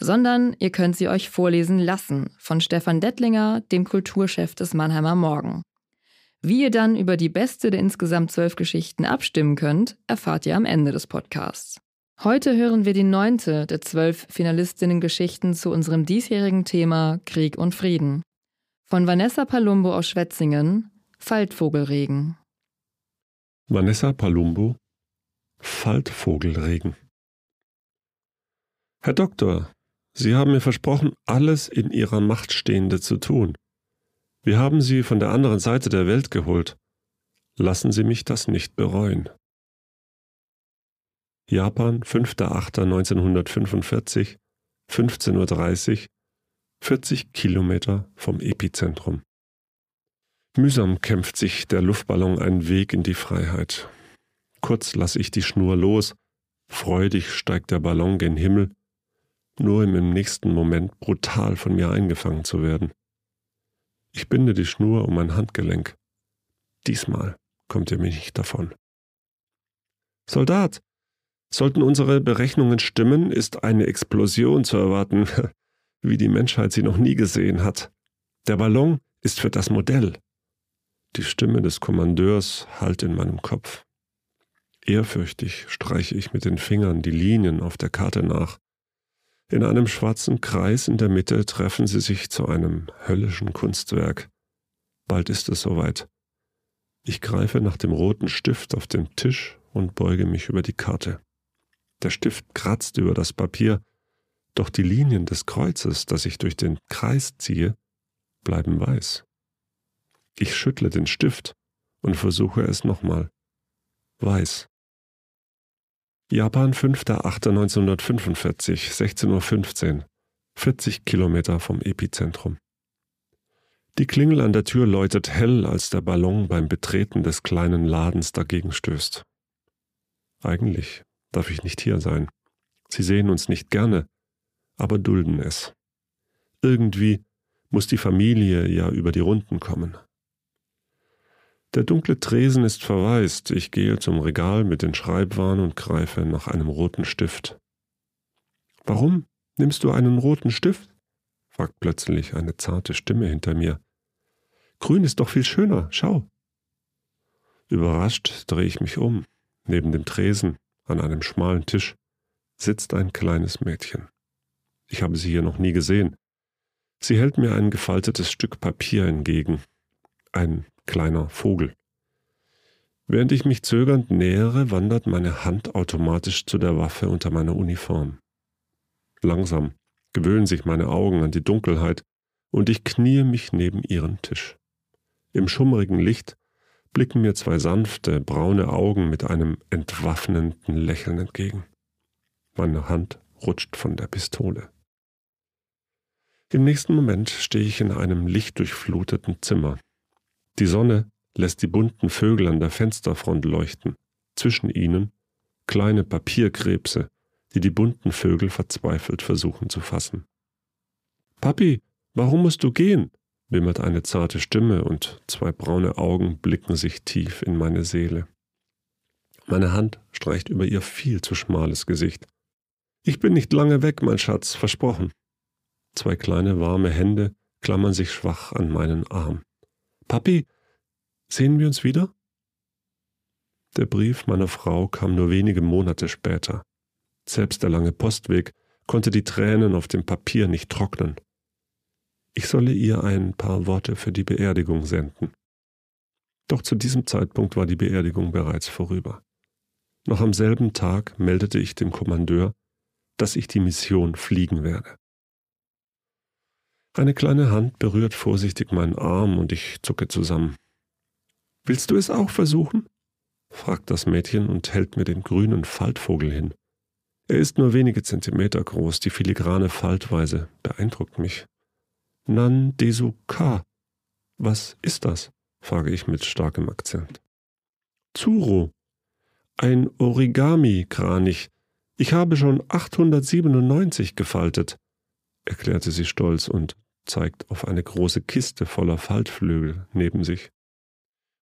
Sondern ihr könnt sie euch vorlesen lassen von Stefan Dettlinger, dem Kulturchef des Mannheimer Morgen. Wie ihr dann über die beste der insgesamt zwölf Geschichten abstimmen könnt, erfahrt ihr am Ende des Podcasts. Heute hören wir die neunte der zwölf Finalistinnen-Geschichten zu unserem diesjährigen Thema Krieg und Frieden. Von Vanessa Palumbo aus Schwetzingen, Faltvogelregen. Vanessa Palumbo, Faltvogelregen. Herr Doktor, Sie haben mir versprochen, alles in Ihrer Macht Stehende zu tun. Wir haben Sie von der anderen Seite der Welt geholt. Lassen Sie mich das nicht bereuen. Japan, 5.8.1945, 15.30 Uhr, 40 Kilometer vom Epizentrum. Mühsam kämpft sich der Luftballon einen Weg in die Freiheit. Kurz lasse ich die Schnur los, freudig steigt der Ballon gen Himmel, nur um im nächsten Moment brutal von mir eingefangen zu werden. Ich binde die Schnur um mein Handgelenk. Diesmal kommt ihr mir nicht davon. Soldat, Sollten unsere Berechnungen stimmen, ist eine Explosion zu erwarten, wie die Menschheit sie noch nie gesehen hat. Der Ballon ist für das Modell. Die Stimme des Kommandeurs hallt in meinem Kopf. Ehrfürchtig streiche ich mit den Fingern die Linien auf der Karte nach. In einem schwarzen Kreis in der Mitte treffen sie sich zu einem höllischen Kunstwerk. Bald ist es soweit. Ich greife nach dem roten Stift auf dem Tisch und beuge mich über die Karte. Der Stift kratzt über das Papier, doch die Linien des Kreuzes, das ich durch den Kreis ziehe, bleiben weiß. Ich schüttle den Stift und versuche es nochmal. Weiß. Japan 5.8.1945, 16.15 Uhr, 40 Kilometer vom Epizentrum. Die Klingel an der Tür läutet hell, als der Ballon beim Betreten des kleinen Ladens dagegen stößt. Eigentlich darf ich nicht hier sein. Sie sehen uns nicht gerne, aber dulden es. Irgendwie muss die Familie ja über die Runden kommen. Der dunkle Tresen ist verwaist. Ich gehe zum Regal mit den Schreibwaren und greife nach einem roten Stift. Warum nimmst du einen roten Stift? fragt plötzlich eine zarte Stimme hinter mir. Grün ist doch viel schöner, schau. Überrascht drehe ich mich um. Neben dem Tresen an einem schmalen Tisch sitzt ein kleines Mädchen. Ich habe sie hier noch nie gesehen. Sie hält mir ein gefaltetes Stück Papier entgegen. Ein kleiner Vogel. Während ich mich zögernd nähere, wandert meine Hand automatisch zu der Waffe unter meiner Uniform. Langsam gewöhnen sich meine Augen an die Dunkelheit und ich kniee mich neben ihren Tisch. Im schummrigen Licht blicken mir zwei sanfte, braune Augen mit einem entwaffnenden Lächeln entgegen. Meine Hand rutscht von der Pistole. Im nächsten Moment stehe ich in einem lichtdurchfluteten Zimmer. Die Sonne lässt die bunten Vögel an der Fensterfront leuchten, zwischen ihnen kleine Papierkrebse, die die bunten Vögel verzweifelt versuchen zu fassen. Papi, warum musst du gehen? wimmert eine zarte Stimme und zwei braune Augen blicken sich tief in meine Seele. Meine Hand streicht über ihr viel zu schmales Gesicht. Ich bin nicht lange weg, mein Schatz, versprochen. Zwei kleine warme Hände klammern sich schwach an meinen Arm. Papi, sehen wir uns wieder? Der Brief meiner Frau kam nur wenige Monate später. Selbst der lange Postweg konnte die Tränen auf dem Papier nicht trocknen. Ich solle ihr ein paar Worte für die Beerdigung senden. Doch zu diesem Zeitpunkt war die Beerdigung bereits vorüber. Noch am selben Tag meldete ich dem Kommandeur, dass ich die Mission fliegen werde. Eine kleine Hand berührt vorsichtig meinen Arm und ich zucke zusammen. Willst du es auch versuchen? fragt das Mädchen und hält mir den grünen Faltvogel hin. Er ist nur wenige Zentimeter groß, die filigrane Faltweise beeindruckt mich. Nan Desu Ka. Was ist das? frage ich mit starkem Akzent. Zuro. Ein Origami-Kranich. Ich habe schon 897 gefaltet, erklärte sie stolz und zeigt auf eine große Kiste voller Faltflügel neben sich.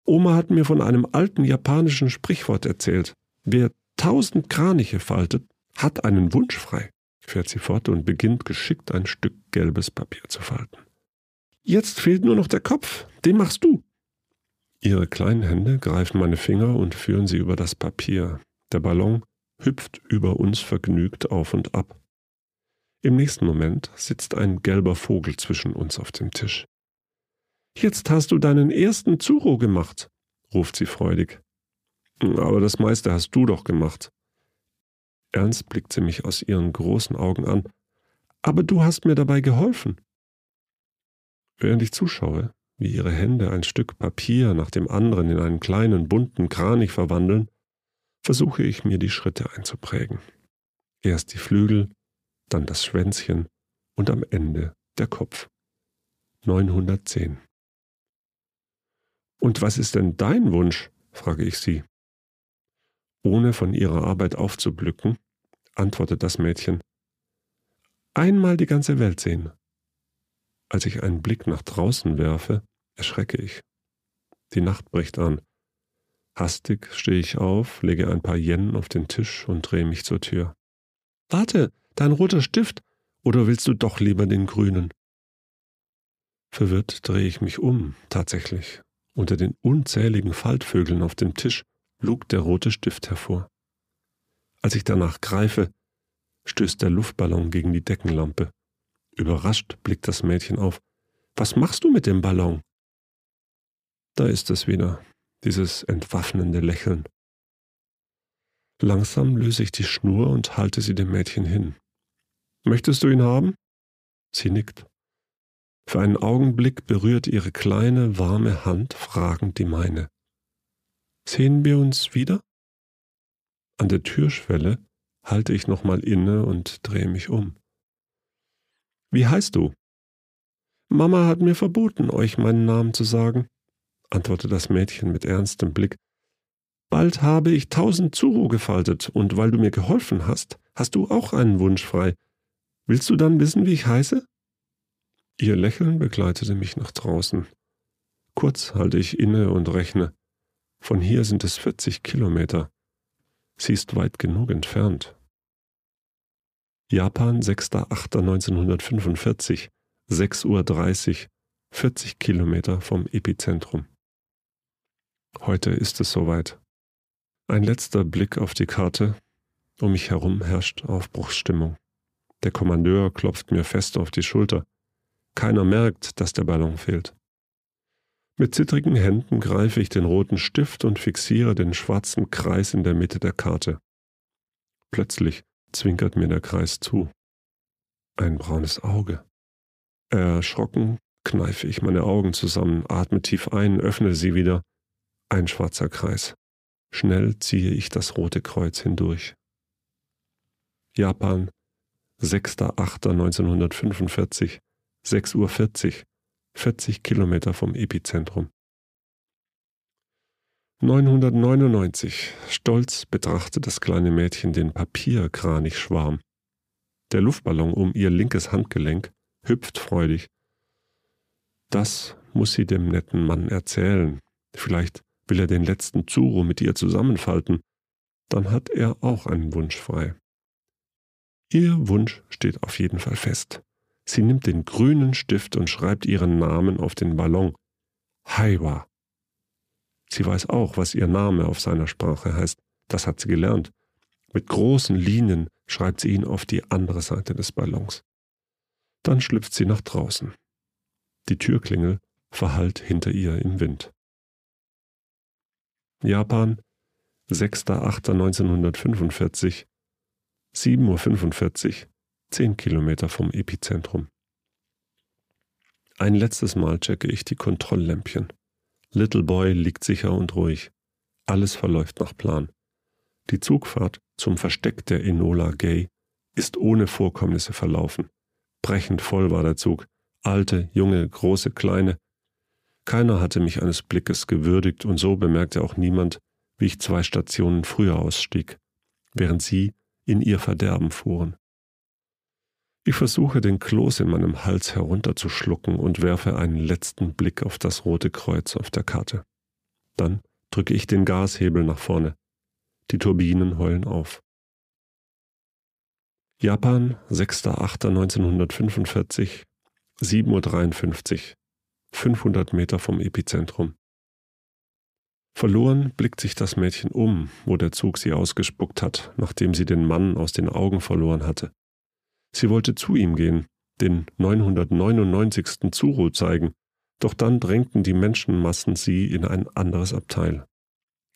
Oma hat mir von einem alten japanischen Sprichwort erzählt. Wer tausend Kraniche faltet, hat einen Wunsch frei, fährt sie fort und beginnt geschickt ein Stück gelbes Papier zu falten. Jetzt fehlt nur noch der Kopf, den machst du. Ihre kleinen Hände greifen meine Finger und führen sie über das Papier. Der Ballon hüpft über uns vergnügt auf und ab. Im nächsten Moment sitzt ein gelber Vogel zwischen uns auf dem Tisch. Jetzt hast du deinen ersten Zuro gemacht, ruft sie freudig. Aber das meiste hast du doch gemacht. Ernst blickt sie mich aus ihren großen Augen an. Aber du hast mir dabei geholfen. Während ich zuschaue, wie ihre Hände ein Stück Papier nach dem anderen in einen kleinen bunten Kranich verwandeln, versuche ich mir die Schritte einzuprägen. Erst die Flügel, dann das Schwänzchen und am Ende der Kopf. 910. Und was ist denn dein Wunsch? frage ich sie. Ohne von ihrer Arbeit aufzublicken, antwortet das Mädchen. Einmal die ganze Welt sehen. Als ich einen Blick nach draußen werfe, erschrecke ich. Die Nacht bricht an. Hastig stehe ich auf, lege ein paar Yen auf den Tisch und drehe mich zur Tür. Warte, dein roter Stift, oder willst du doch lieber den grünen? Verwirrt drehe ich mich um, tatsächlich, unter den unzähligen Faltvögeln auf dem Tisch lugt der rote Stift hervor. Als ich danach greife, stößt der Luftballon gegen die Deckenlampe. Überrascht blickt das Mädchen auf. Was machst du mit dem Ballon? Da ist es wieder, dieses entwaffnende Lächeln. Langsam löse ich die Schnur und halte sie dem Mädchen hin. Möchtest du ihn haben? Sie nickt. Für einen Augenblick berührt ihre kleine, warme Hand fragend die meine. Sehen wir uns wieder? An der Türschwelle halte ich nochmal inne und drehe mich um. Wie heißt du? Mama hat mir verboten, euch meinen Namen zu sagen, antwortete das Mädchen mit ernstem Blick. Bald habe ich tausend Zuru gefaltet, und weil du mir geholfen hast, hast du auch einen Wunsch frei. Willst du dann wissen, wie ich heiße? Ihr Lächeln begleitete mich nach draußen. Kurz halte ich inne und rechne. Von hier sind es 40 Kilometer. Sie ist weit genug entfernt. Japan, 6.8.1945, 6.30 Uhr, 40 Kilometer vom Epizentrum. Heute ist es soweit. Ein letzter Blick auf die Karte. Um mich herum herrscht Aufbruchsstimmung. Der Kommandeur klopft mir fest auf die Schulter. Keiner merkt, dass der Ballon fehlt. Mit zittrigen Händen greife ich den roten Stift und fixiere den schwarzen Kreis in der Mitte der Karte. Plötzlich zwinkert mir der Kreis zu. Ein braunes Auge. Erschrocken kneife ich meine Augen zusammen, atme tief ein, öffne sie wieder. Ein schwarzer Kreis. Schnell ziehe ich das rote Kreuz hindurch. Japan, 6.8.1945, 6.40 Uhr, 40 Kilometer vom Epizentrum. 999. Stolz betrachtet das kleine Mädchen den Papierkranichschwarm. Der Luftballon um ihr linkes Handgelenk hüpft freudig. Das muss sie dem netten Mann erzählen. Vielleicht will er den letzten Zuro mit ihr zusammenfalten. Dann hat er auch einen Wunsch frei. Ihr Wunsch steht auf jeden Fall fest. Sie nimmt den grünen Stift und schreibt ihren Namen auf den Ballon. Haiwa. Sie weiß auch, was ihr Name auf seiner Sprache heißt. Das hat sie gelernt. Mit großen Linien schreibt sie ihn auf die andere Seite des Ballons. Dann schlüpft sie nach draußen. Die Türklingel verhallt hinter ihr im Wind. Japan, 6.8.1945, 7.45 Uhr, 10 Kilometer vom Epizentrum. Ein letztes Mal checke ich die Kontrolllämpchen. Little Boy liegt sicher und ruhig. Alles verläuft nach Plan. Die Zugfahrt zum Versteck der Enola Gay ist ohne Vorkommnisse verlaufen. Brechend voll war der Zug, Alte, junge, große, kleine. Keiner hatte mich eines Blickes gewürdigt, und so bemerkte auch niemand, wie ich zwei Stationen früher ausstieg, während sie in ihr Verderben fuhren. Ich versuche den Kloß in meinem Hals herunterzuschlucken und werfe einen letzten Blick auf das rote Kreuz auf der Karte. Dann drücke ich den Gashebel nach vorne. Die Turbinen heulen auf. Japan, 6.8.1945, 7.53 Uhr, 500 Meter vom Epizentrum. Verloren blickt sich das Mädchen um, wo der Zug sie ausgespuckt hat, nachdem sie den Mann aus den Augen verloren hatte. Sie wollte zu ihm gehen, den 999. Zuru zeigen, doch dann drängten die Menschenmassen sie in ein anderes Abteil.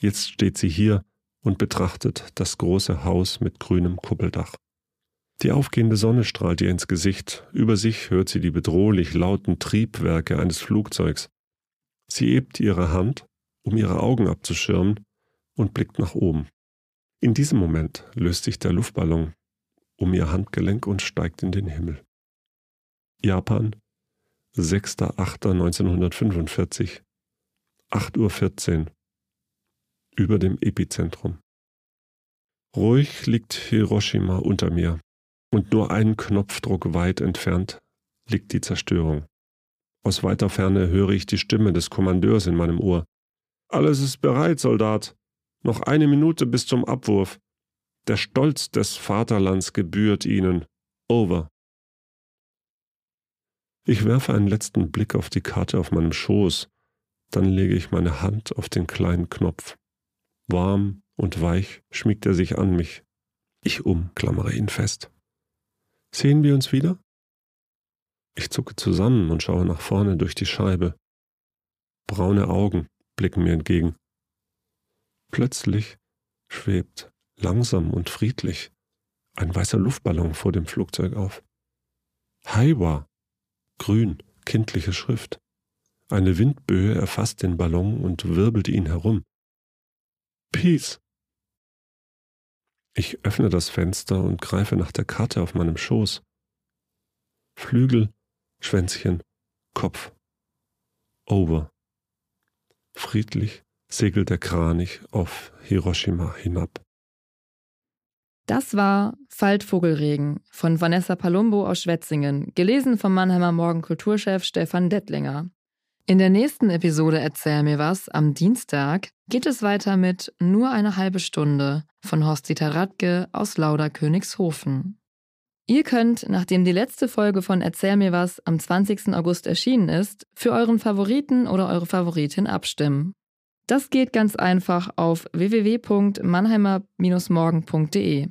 Jetzt steht sie hier und betrachtet das große Haus mit grünem Kuppeldach. Die aufgehende Sonne strahlt ihr ins Gesicht, über sich hört sie die bedrohlich lauten Triebwerke eines Flugzeugs. Sie hebt ihre Hand, um ihre Augen abzuschirmen, und blickt nach oben. In diesem Moment löst sich der Luftballon um ihr Handgelenk und steigt in den Himmel. Japan, 6.8.1945, 8.14 Uhr, über dem Epizentrum. Ruhig liegt Hiroshima unter mir und nur einen Knopfdruck weit entfernt liegt die Zerstörung. Aus weiter Ferne höre ich die Stimme des Kommandeurs in meinem Ohr. Alles ist bereit, Soldat. Noch eine Minute bis zum Abwurf. Der Stolz des Vaterlands gebührt ihnen. Over. Ich werfe einen letzten Blick auf die Karte auf meinem Schoß, dann lege ich meine Hand auf den kleinen Knopf. Warm und weich schmiegt er sich an mich. Ich umklammere ihn fest. Sehen wir uns wieder? Ich zucke zusammen und schaue nach vorne durch die Scheibe. Braune Augen blicken mir entgegen. Plötzlich schwebt langsam und friedlich, ein weißer Luftballon vor dem Flugzeug auf. Haiwa, grün, kindliche Schrift. Eine Windböe erfasst den Ballon und wirbelt ihn herum. Peace. Ich öffne das Fenster und greife nach der Karte auf meinem Schoß. Flügel, Schwänzchen, Kopf. Over. Friedlich segelt der Kranich auf Hiroshima hinab. Das war Faltvogelregen von Vanessa Palumbo aus Schwetzingen, gelesen vom Mannheimer Morgen Kulturchef Stefan Dettlinger. In der nächsten Episode Erzähl mir was am Dienstag geht es weiter mit Nur eine halbe Stunde von Horst-Dieter Radke aus Lauder-Königshofen. Ihr könnt, nachdem die letzte Folge von Erzähl mir was am 20. August erschienen ist, für euren Favoriten oder eure Favoritin abstimmen. Das geht ganz einfach auf www.mannheimer-morgen.de.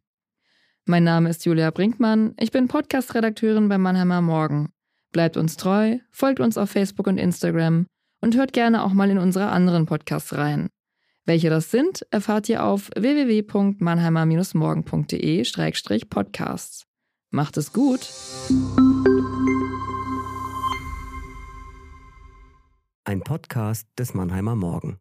Mein Name ist Julia Brinkmann, ich bin Podcast-Redakteurin bei Mannheimer Morgen. Bleibt uns treu, folgt uns auf Facebook und Instagram und hört gerne auch mal in unsere anderen Podcasts rein. Welche das sind, erfahrt ihr auf www.mannheimer-morgen.de-podcasts. Macht es gut! Ein Podcast des Mannheimer Morgen.